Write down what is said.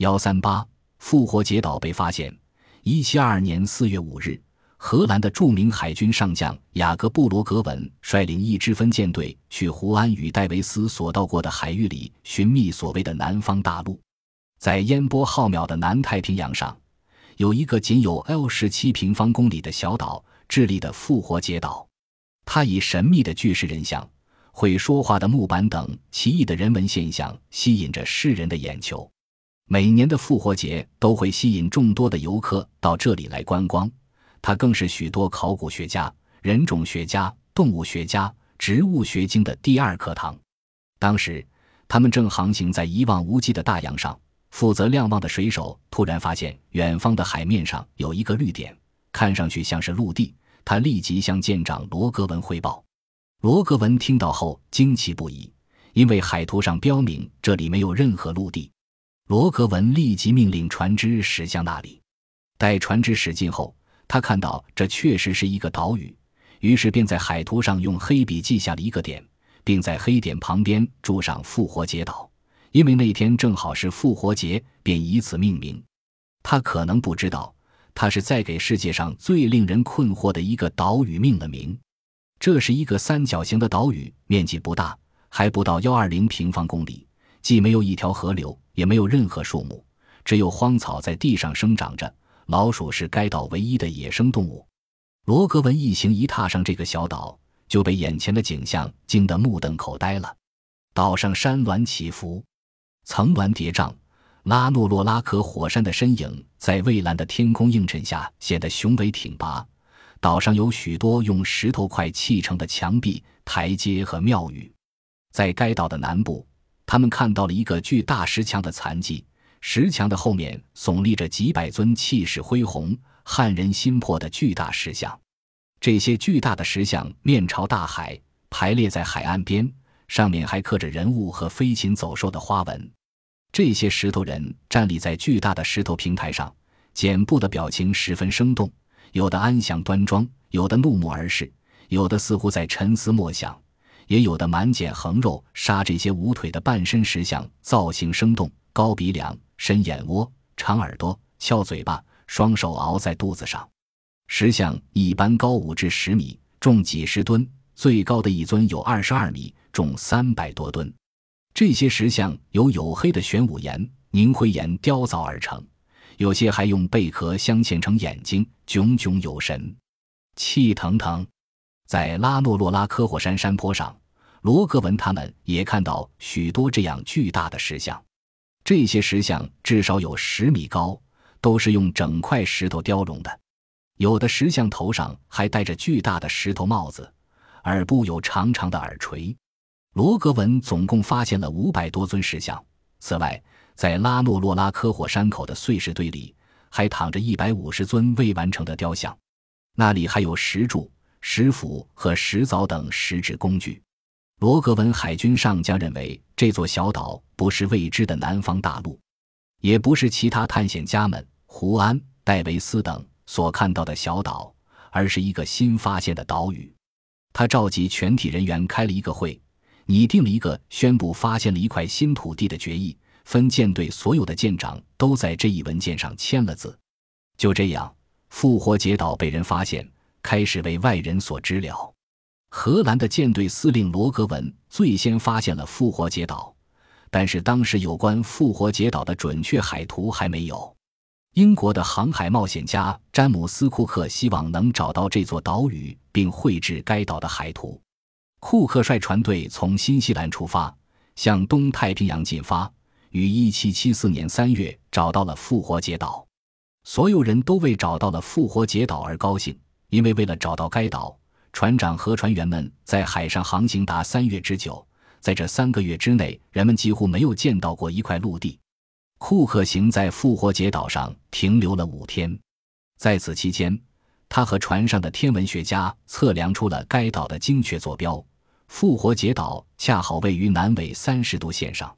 幺三八复活节岛被发现。一七二二年四月五日，荷兰的著名海军上将雅各布·罗格文率领一支分舰队去胡安与戴维斯所到过的海域里寻觅所谓的南方大陆。在烟波浩渺的南太平洋上，有一个仅有 L 十七平方公里的小岛——智利的复活节岛。它以神秘的巨石人像、会说话的木板等奇异的人文现象吸引着世人的眼球。每年的复活节都会吸引众多的游客到这里来观光，它更是许多考古学家、人种学家、动物学家、植物学经的第二课堂。当时，他们正航行在一望无际的大洋上，负责瞭望的水手突然发现远方的海面上有一个绿点，看上去像是陆地。他立即向舰长罗格文汇报。罗格文听到后惊奇不已，因为海图上标明这里没有任何陆地。罗格文立即命令船只驶向那里。待船只驶近后，他看到这确实是一个岛屿，于是便在海图上用黑笔记下了一个点，并在黑点旁边注上“复活节岛”。因为那天正好是复活节，便以此命名。他可能不知道，他是在给世界上最令人困惑的一个岛屿命了名。这是一个三角形的岛屿，面积不大，还不到幺二零平方公里，既没有一条河流。也没有任何树木，只有荒草在地上生长着。老鼠是该岛唯一的野生动物。罗格文一行一踏上这个小岛，就被眼前的景象惊得目瞪口呆了。岛上山峦起伏，层峦叠嶂，拉诺洛拉克火山的身影在蔚蓝的天空映衬下显得雄伟挺拔。岛上有许多用石头块砌成的墙壁、台阶和庙宇。在该岛的南部。他们看到了一个巨大石墙的残迹，石墙的后面耸立着几百尊气势恢宏、撼人心魄的巨大石像。这些巨大的石像面朝大海，排列在海岸边，上面还刻着人物和飞禽走兽的花纹。这些石头人站立在巨大的石头平台上，简部的表情十分生动，有的安详端庄，有的怒目而视，有的似乎在沉思默想。也有的满剪横肉，杀这些无腿的半身石像，造型生动，高鼻梁、深眼窝、长耳朵、翘嘴巴，双手熬在肚子上。石像一般高五至十米，重几十吨，最高的一尊有二十二米，重三百多吨。这些石像由黝黑的玄武岩、凝灰岩雕凿而成，有些还用贝壳镶嵌成眼睛，炯炯有神，气腾腾。在拉诺洛拉科火山山坡上。罗格文他们也看到许多这样巨大的石像，这些石像至少有十米高，都是用整块石头雕融的。有的石像头上还戴着巨大的石头帽子，耳部有长长的耳垂。罗格文总共发现了五百多尊石像。此外，在拉诺洛拉科火山口的碎石堆里，还躺着一百五十尊未完成的雕像，那里还有石柱、石斧和石凿等石质工具。罗格文海军上将认为，这座小岛不是未知的南方大陆，也不是其他探险家们胡安、戴维斯等所看到的小岛，而是一个新发现的岛屿。他召集全体人员开了一个会，拟定了一个宣布发现了一块新土地的决议。分舰队所有的舰长都在这一文件上签了字。就这样，复活节岛被人发现，开始为外人所知了。荷兰的舰队司令罗格文最先发现了复活节岛，但是当时有关复活节岛的准确海图还没有。英国的航海冒险家詹姆斯·库克希望能找到这座岛屿，并绘制该岛的海图。库克率船队从新西兰出发，向东太平洋进发，于1774年3月找到了复活节岛。所有人都为找到了复活节岛而高兴，因为为了找到该岛。船长和船员们在海上航行达三月之久，在这三个月之内，人们几乎没有见到过一块陆地。库克行在复活节岛上停留了五天，在此期间，他和船上的天文学家测量出了该岛的精确坐标。复活节岛恰好位于南纬三十度线上。